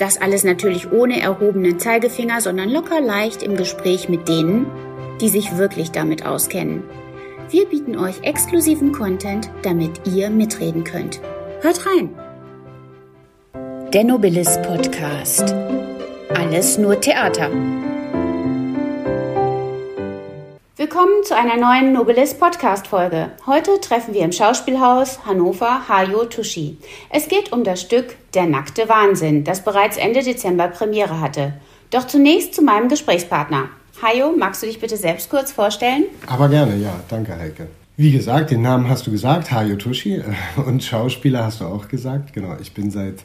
Das alles natürlich ohne erhobenen Zeigefinger, sondern locker leicht im Gespräch mit denen, die sich wirklich damit auskennen. Wir bieten euch exklusiven Content, damit ihr mitreden könnt. Hört rein! Der Nobilis Podcast. Alles nur Theater. Willkommen zu einer neuen Nobilis Podcast Folge. Heute treffen wir im Schauspielhaus Hannover Hayo Tushi. Es geht um das Stück Der nackte Wahnsinn, das bereits Ende Dezember Premiere hatte. Doch zunächst zu meinem Gesprächspartner. Hayo, magst du dich bitte selbst kurz vorstellen? Aber gerne, ja. Danke, Heike. Wie gesagt, den Namen hast du gesagt, Hayo Tushi. Und Schauspieler hast du auch gesagt. Genau, ich bin seit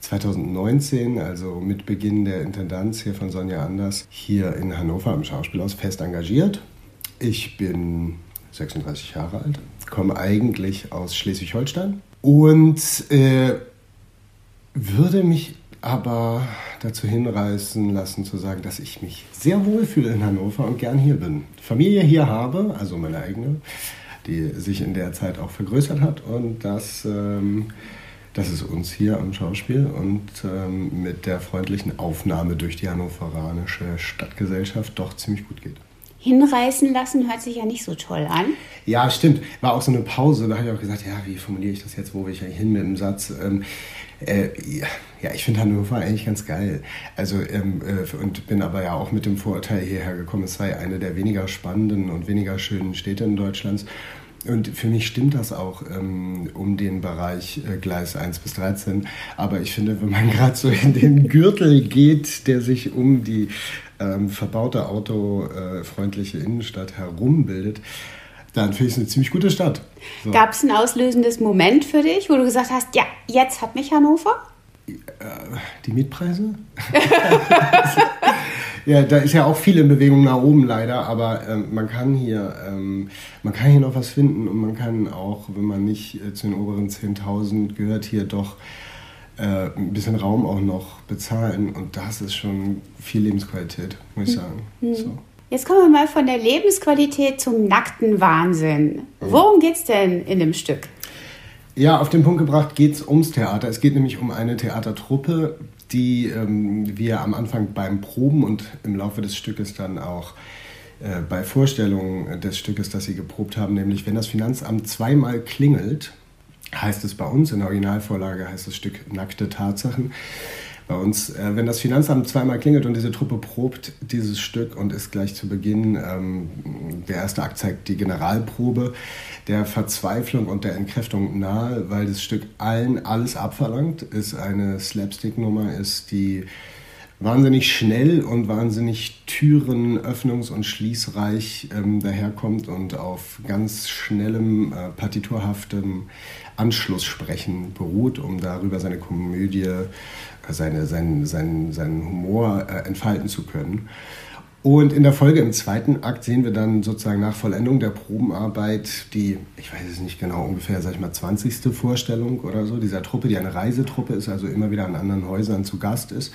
2019, also mit Beginn der Intendanz hier von Sonja Anders, hier in Hannover am Schauspielhaus fest engagiert ich bin 36 Jahre alt, komme eigentlich aus Schleswig-Holstein und äh, würde mich aber dazu hinreißen lassen zu sagen, dass ich mich sehr wohl fühle in Hannover und gern hier bin. Familie hier habe, also meine eigene, die sich in der Zeit auch vergrößert hat und dass, ähm, dass es uns hier am Schauspiel und ähm, mit der freundlichen Aufnahme durch die hannoveranische Stadtgesellschaft doch ziemlich gut geht hinreißen lassen hört sich ja nicht so toll an. Ja, stimmt. War auch so eine Pause. Da habe ich auch gesagt, ja, wie formuliere ich das jetzt? Wo will ich eigentlich hin mit dem Satz? Ähm, äh, ja, ich finde Hannover eigentlich ganz geil. Also, ähm, äh, und bin aber ja auch mit dem Vorurteil hierher gekommen, es sei eine der weniger spannenden und weniger schönen Städte in Deutschlands. Und für mich stimmt das auch ähm, um den Bereich äh, Gleis 1 bis 13. Aber ich finde, wenn man gerade so in den Gürtel geht, der sich um die ähm, verbaute autofreundliche Innenstadt herumbildet, dann finde ich es eine ziemlich gute Stadt. So. Gab es ein auslösendes Moment für dich, wo du gesagt hast, ja, jetzt hat mich Hannover? Äh, die Mietpreise? ja, da ist ja auch viel in Bewegung nach oben leider, aber ähm, man kann hier, ähm, man kann hier noch was finden und man kann auch, wenn man nicht äh, zu den oberen 10.000 gehört, hier doch äh, ein bisschen Raum auch noch bezahlen und das ist schon viel Lebensqualität, muss ich hm. sagen. Mhm. So. Jetzt kommen wir mal von der Lebensqualität zum nackten Wahnsinn. Mhm. Worum geht es denn in dem Stück? Ja, auf den Punkt gebracht geht es ums Theater. Es geht nämlich um eine Theatertruppe, die ähm, wir am Anfang beim Proben und im Laufe des Stückes dann auch äh, bei Vorstellungen des Stückes, das sie geprobt haben, nämlich wenn das Finanzamt zweimal klingelt, heißt es bei uns, in der Originalvorlage heißt das Stück Nackte Tatsachen. Bei uns, äh, wenn das Finanzamt zweimal klingelt und diese Truppe probt dieses Stück und ist gleich zu Beginn, ähm, der erste Akt zeigt die Generalprobe, der Verzweiflung und der Entkräftung nahe, weil das Stück allen alles abverlangt, ist eine Slapstick-Nummer, ist die wahnsinnig schnell und wahnsinnig Türen öffnungs- und schließreich ähm, daherkommt und auf ganz schnellem, äh, partiturhaftem Anschlusssprechen beruht, um darüber seine Komödie, äh, seine, seinen, seinen, seinen Humor äh, entfalten zu können. Und in der Folge im zweiten Akt sehen wir dann sozusagen nach Vollendung der Probenarbeit die, ich weiß es nicht genau, ungefähr, sag ich mal, 20. Vorstellung oder so dieser Truppe, die eine Reisetruppe ist, also immer wieder an anderen Häusern zu Gast ist.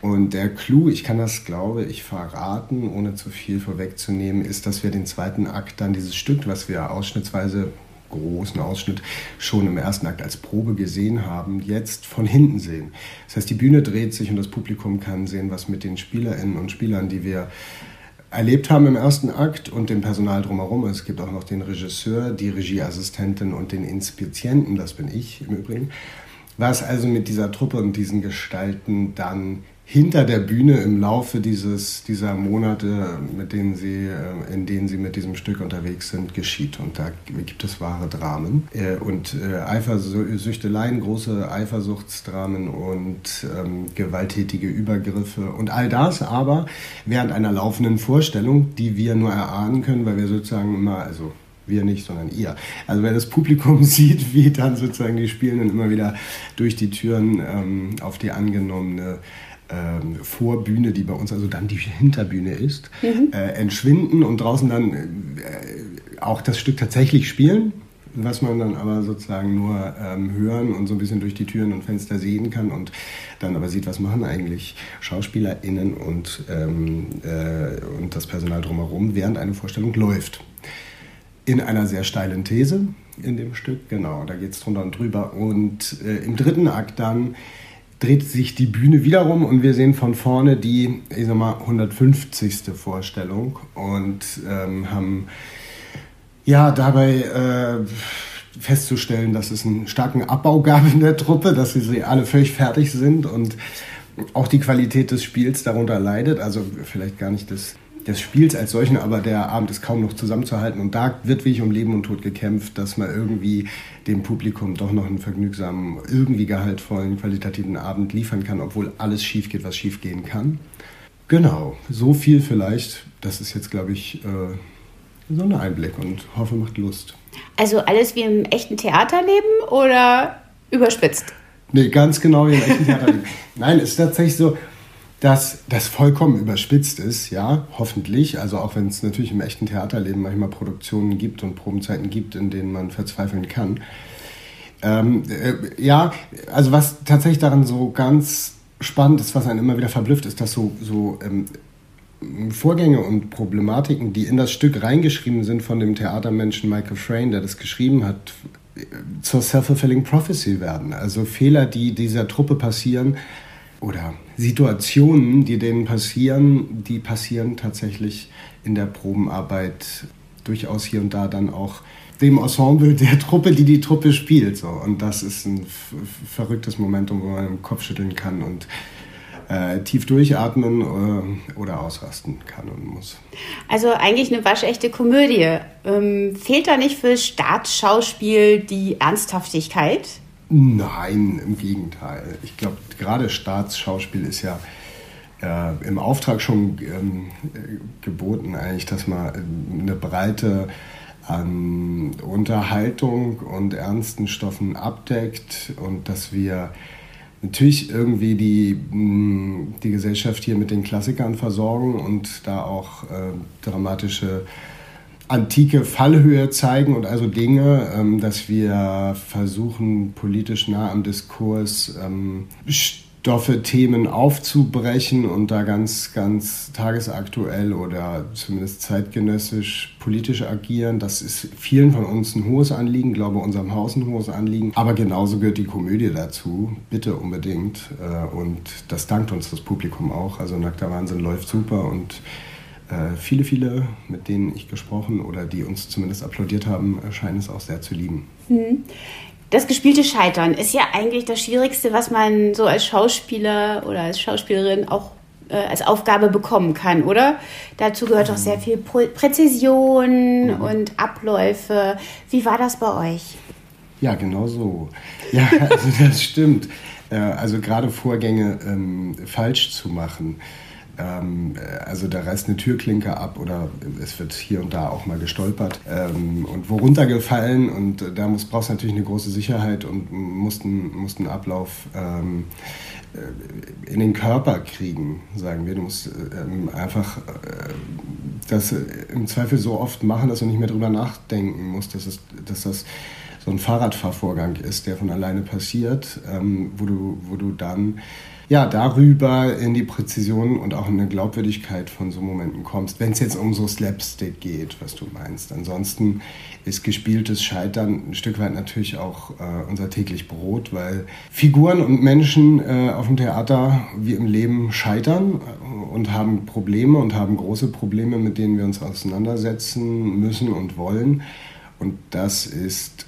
Und der Clou, ich kann das, glaube ich, verraten, ohne zu viel vorwegzunehmen, ist, dass wir den zweiten Akt dann dieses Stück, was wir ausschnittsweise großen Ausschnitt schon im ersten Akt als Probe gesehen haben, jetzt von hinten sehen. Das heißt, die Bühne dreht sich und das Publikum kann sehen, was mit den Spielerinnen und Spielern, die wir erlebt haben im ersten Akt und dem Personal drumherum. Es gibt auch noch den Regisseur, die Regieassistentin und den Inspizienten, das bin ich im Übrigen. Was also mit dieser Truppe und diesen Gestalten dann hinter der Bühne im Laufe dieses, dieser Monate, mit denen sie, äh, in denen sie mit diesem Stück unterwegs sind, geschieht. Und da gibt es wahre Dramen äh, und äh, Eifersüchteleien, große Eifersuchtsdramen und ähm, gewalttätige Übergriffe und all das aber während einer laufenden Vorstellung, die wir nur erahnen können, weil wir sozusagen immer, also wir nicht, sondern ihr. Also wer das Publikum sieht, wie dann sozusagen die Spielenden immer wieder durch die Türen ähm, auf die angenommene ähm, Vorbühne, die bei uns also dann die Hinterbühne ist, mhm. äh, entschwinden und draußen dann äh, auch das Stück tatsächlich spielen, was man dann aber sozusagen nur ähm, hören und so ein bisschen durch die Türen und Fenster sehen kann und dann aber sieht, was machen eigentlich SchauspielerInnen und, ähm, äh, und das Personal drumherum, während eine Vorstellung läuft. In einer sehr steilen These in dem Stück, genau, da geht es drunter und drüber. Und äh, im dritten Akt dann dreht sich die Bühne wiederum und wir sehen von vorne die, ich sag mal, 150. Vorstellung und ähm, haben ja dabei äh, festzustellen, dass es einen starken Abbau gab in der Truppe, dass sie alle völlig fertig sind und auch die Qualität des Spiels darunter leidet. Also vielleicht gar nicht das des Spiels als solchen, aber der Abend ist kaum noch zusammenzuhalten. Und da wird wirklich um Leben und Tod gekämpft, dass man irgendwie dem Publikum doch noch einen vergnügsamen, irgendwie gehaltvollen, qualitativen Abend liefern kann, obwohl alles schief geht, was schief gehen kann. Genau, so viel vielleicht. Das ist jetzt, glaube ich, äh, so ein Einblick und hoffe, macht Lust. Also alles wie im echten Theaterleben oder überspitzt? Nee, ganz genau wie im echten Theaterleben. Nein, es ist tatsächlich so, dass das vollkommen überspitzt ist, ja, hoffentlich. Also auch wenn es natürlich im echten Theaterleben manchmal Produktionen gibt und Probenzeiten gibt, in denen man verzweifeln kann. Ähm, äh, ja, also was tatsächlich daran so ganz spannend ist, was einen immer wieder verblüfft, ist, dass so, so ähm, Vorgänge und Problematiken, die in das Stück reingeschrieben sind von dem Theatermenschen Michael Frayn, der das geschrieben hat, zur Self-Fulfilling Prophecy werden. Also Fehler, die dieser Truppe passieren, oder Situationen, die denen passieren, die passieren tatsächlich in der Probenarbeit durchaus hier und da dann auch dem Ensemble der Truppe, die die Truppe spielt. So. Und das ist ein verrücktes Momentum, wo man im Kopf schütteln kann und äh, tief durchatmen äh, oder ausrasten kann und muss. Also eigentlich eine waschechte Komödie. Ähm, fehlt da nicht für Staatsschauspiel die Ernsthaftigkeit? Nein, im Gegenteil. Ich glaube, gerade Staatsschauspiel ist ja äh, im Auftrag schon ähm, geboten, eigentlich, dass man eine Breite an Unterhaltung und ernsten Stoffen abdeckt und dass wir natürlich irgendwie die, die Gesellschaft hier mit den Klassikern versorgen und da auch äh, dramatische antike Fallhöhe zeigen und also Dinge, ähm, dass wir versuchen, politisch nah am Diskurs ähm, Stoffe, Themen aufzubrechen und da ganz, ganz tagesaktuell oder zumindest zeitgenössisch politisch agieren. Das ist vielen von uns ein hohes Anliegen, glaube unserem Haus ein hohes Anliegen. Aber genauso gehört die Komödie dazu, bitte unbedingt. Äh, und das dankt uns das Publikum auch. Also Nackter Wahnsinn läuft super und viele, viele, mit denen ich gesprochen oder die uns zumindest applaudiert haben, scheinen es auch sehr zu lieben. Hm. Das gespielte Scheitern ist ja eigentlich das Schwierigste, was man so als Schauspieler oder als Schauspielerin auch äh, als Aufgabe bekommen kann, oder? Dazu gehört auch sehr mhm. viel Präzision mhm. und Abläufe. Wie war das bei euch? Ja, genau so. Ja, also das stimmt. Äh, also gerade Vorgänge ähm, falsch zu machen ähm, also da reißt eine Türklinke ab oder es wird hier und da auch mal gestolpert ähm, und wo runtergefallen und da muss, brauchst du natürlich eine große Sicherheit und musst einen, musst einen Ablauf ähm, äh, in den Körper kriegen, sagen wir. Du musst ähm, einfach äh, das im Zweifel so oft machen, dass du nicht mehr drüber nachdenken musst, dass, es, dass das so ein Fahrradfahrvorgang ist, der von alleine passiert, ähm, wo, du, wo du dann ja, darüber in die Präzision und auch in eine Glaubwürdigkeit von so Momenten kommst, wenn es jetzt um so Slapstick geht, was du meinst. Ansonsten ist gespieltes Scheitern ein Stück weit natürlich auch äh, unser täglich Brot, weil Figuren und Menschen äh, auf dem Theater wie im Leben scheitern äh, und haben Probleme und haben große Probleme, mit denen wir uns auseinandersetzen müssen und wollen. Und das ist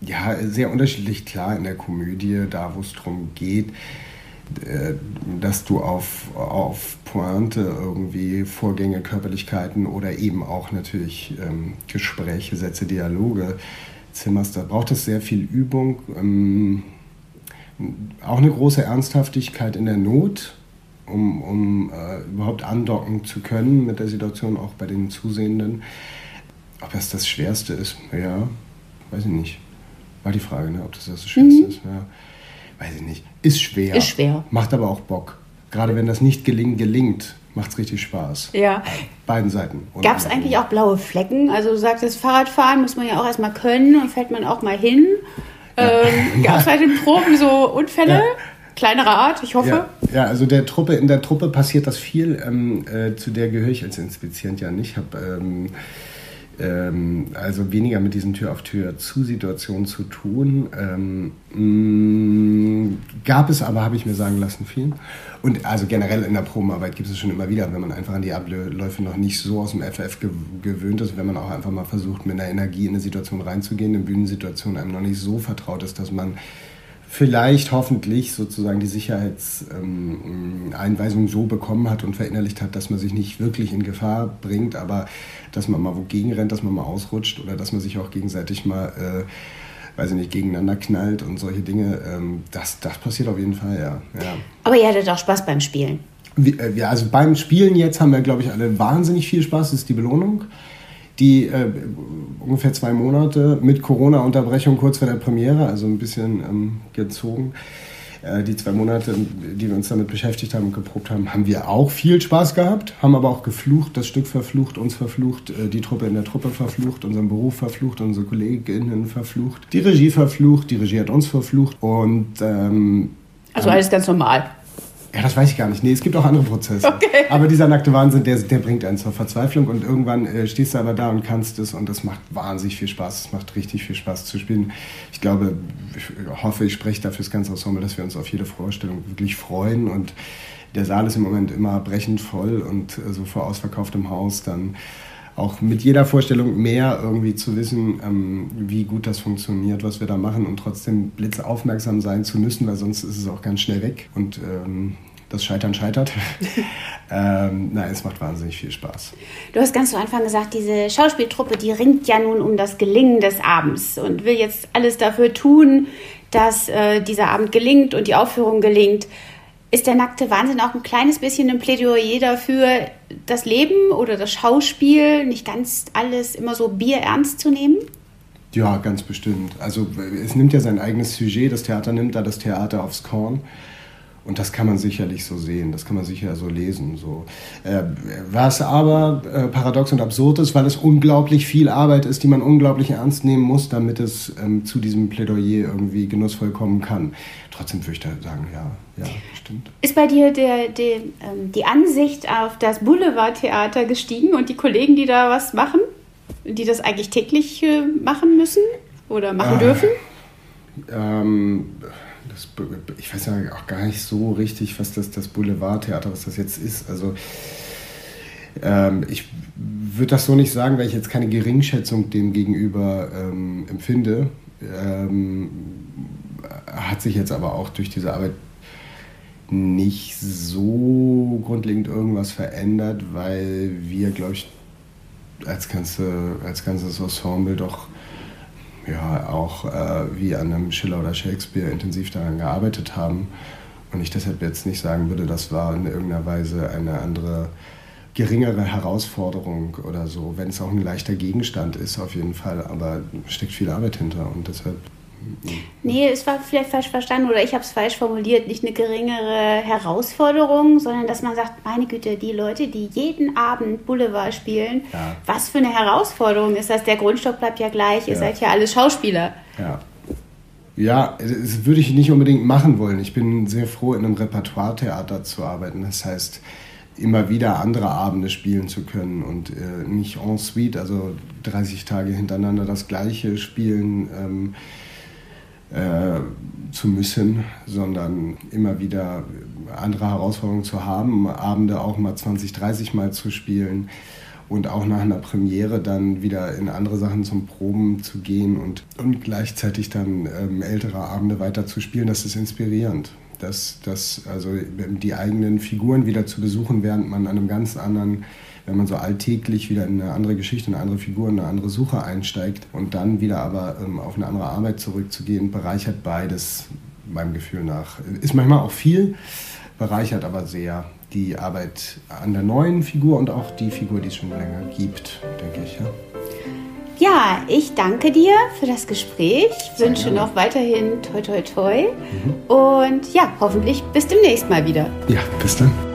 ja sehr unterschiedlich klar in der Komödie, da wo es darum geht, dass du auf, auf Pointe irgendwie Vorgänge, Körperlichkeiten oder eben auch natürlich ähm, Gespräche, Sätze, Dialoge zimmerst. Da braucht es sehr viel Übung, ähm, auch eine große Ernsthaftigkeit in der Not, um, um äh, überhaupt andocken zu können mit der Situation, auch bei den Zusehenden. Ob das das Schwerste ist, ja, weiß ich nicht. War die Frage, ne? ob das das Schwerste mhm. ist. Ja weiß ich nicht, ist schwer. Ist schwer. Macht aber auch Bock. Gerade wenn das nicht gelingen, gelingt, macht es richtig Spaß. Ja. Beiden Seiten. Gab es eigentlich auch blaue Flecken? Also du sagtest, Fahrradfahren muss man ja auch erstmal können und fällt man auch mal hin. Ja. Ähm, Gab es bei den Proben so Unfälle? Ja. Kleinerer Art, ich hoffe. Ja, ja, also der Truppe, in der Truppe passiert das viel. Ähm, äh, zu der gehöre ich als Inspizient ja nicht. Ich habe ähm, ähm, also weniger mit diesen Tür-auf-Tür-zu-Situationen zu tun. Ähm, mh, mm, gab es aber, habe ich mir sagen lassen, viel. Und also generell in der Probenarbeit gibt es schon immer wieder, wenn man einfach an die Abläufe noch nicht so aus dem FF gewöhnt ist, wenn man auch einfach mal versucht, mit einer Energie in eine Situation reinzugehen, eine Bühnensituation einem noch nicht so vertraut ist, dass man vielleicht hoffentlich sozusagen die Sicherheitseinweisung ähm, so bekommen hat und verinnerlicht hat, dass man sich nicht wirklich in Gefahr bringt, aber dass man mal wogegen rennt, dass man mal ausrutscht oder dass man sich auch gegenseitig mal, äh, weiß ich nicht, gegeneinander knallt und solche Dinge. Ähm, das, das passiert auf jeden Fall, ja. ja. Aber ihr hattet auch Spaß beim Spielen. Äh, ja, also beim Spielen jetzt haben wir, glaube ich, alle wahnsinnig viel Spaß. Das ist die Belohnung die äh, ungefähr zwei Monate mit Corona-Unterbrechung kurz vor der Premiere, also ein bisschen ähm, gezogen. Äh, die zwei Monate, die wir uns damit beschäftigt haben und geprobt haben, haben wir auch viel Spaß gehabt, haben aber auch geflucht, das Stück verflucht, uns verflucht, äh, die Truppe in der Truppe verflucht, unseren Beruf verflucht, unsere KollegInnen verflucht, die Regie verflucht, die Regie hat uns verflucht und ähm, also alles ganz normal. Ja, das weiß ich gar nicht. Nee, es gibt auch andere Prozesse. Okay. Aber dieser nackte Wahnsinn, der, der bringt einen zur Verzweiflung und irgendwann äh, stehst du aber da und kannst es und es macht wahnsinnig viel Spaß. Es macht richtig viel Spaß zu spielen. Ich glaube, ich hoffe, ich spreche dafür das ganze Ensemble, dass wir uns auf jede Vorstellung wirklich freuen und der Saal ist im Moment immer brechend voll und äh, so vor ausverkauftem Haus dann auch mit jeder Vorstellung mehr irgendwie zu wissen, ähm, wie gut das funktioniert, was wir da machen und trotzdem blitzaufmerksam sein zu müssen, weil sonst ist es auch ganz schnell weg. Und ähm, das Scheitern scheitert. ähm, nein, es macht wahnsinnig viel Spaß. Du hast ganz zu Anfang gesagt, diese Schauspieltruppe, die ringt ja nun um das Gelingen des Abends und will jetzt alles dafür tun, dass äh, dieser Abend gelingt und die Aufführung gelingt. Ist der nackte Wahnsinn auch ein kleines bisschen ein Plädoyer dafür, das Leben oder das Schauspiel nicht ganz alles immer so bierernst zu nehmen? Ja, ganz bestimmt. Also es nimmt ja sein eigenes Sujet, das Theater nimmt da das Theater aufs Korn. Und das kann man sicherlich so sehen, das kann man sicher so lesen. So. Äh, was aber äh, paradox und absurd ist, weil es unglaublich viel Arbeit ist, die man unglaublich ernst nehmen muss, damit es ähm, zu diesem Plädoyer irgendwie genussvoll kommen kann. Trotzdem würde ich da sagen, ja, ja, stimmt. Ist bei dir der, der, ähm, die Ansicht auf das Boulevardtheater gestiegen und die Kollegen, die da was machen, die das eigentlich täglich äh, machen müssen oder machen äh, dürfen? Ähm, das, ich weiß ja auch gar nicht so richtig, was das, das Boulevardtheater, was das jetzt ist. Also ähm, ich würde das so nicht sagen, weil ich jetzt keine Geringschätzung dem gegenüber ähm, empfinde. Ähm, hat sich jetzt aber auch durch diese Arbeit nicht so grundlegend irgendwas verändert, weil wir, glaube ich, als, ganze, als ganzes Ensemble doch ja auch äh, wie an einem Schiller oder Shakespeare intensiv daran gearbeitet haben. Und ich deshalb jetzt nicht sagen würde, das war in irgendeiner Weise eine andere, geringere Herausforderung oder so, wenn es auch ein leichter Gegenstand ist auf jeden Fall, aber steckt viel Arbeit hinter und deshalb Nee, es war vielleicht falsch verstanden oder ich habe es falsch formuliert. Nicht eine geringere Herausforderung, sondern dass man sagt, meine Güte, die Leute, die jeden Abend Boulevard spielen, ja. was für eine Herausforderung ist das? Der Grundstock bleibt ja gleich, ihr ja. seid ja alle Schauspieler. Ja. Ja, das würde ich nicht unbedingt machen wollen. Ich bin sehr froh, in einem Repertoire-Theater zu arbeiten. Das heißt, immer wieder andere Abende spielen zu können und äh, nicht en suite, also 30 Tage hintereinander das gleiche spielen. Ähm, äh, zu müssen, sondern immer wieder andere Herausforderungen zu haben, Abende auch mal 20, 30 Mal zu spielen und auch nach einer Premiere dann wieder in andere Sachen zum Proben zu gehen und, und gleichzeitig dann ähm, ältere Abende weiter zu spielen, das ist inspirierend. dass, dass also die eigenen Figuren wieder zu besuchen, während man an einem ganz anderen wenn man so alltäglich wieder in eine andere Geschichte, eine andere Figur, eine andere Suche einsteigt und dann wieder aber ähm, auf eine andere Arbeit zurückzugehen, bereichert beides meinem Gefühl nach. Ist manchmal auch viel, bereichert aber sehr die Arbeit an der neuen Figur und auch die Figur, die es schon länger gibt, denke ich. Ja. Ja, ich danke dir für das Gespräch. Sehr wünsche gerne. noch weiterhin toi toi toi. Mhm. Und ja, hoffentlich bis demnächst mal wieder. Ja, bis dann.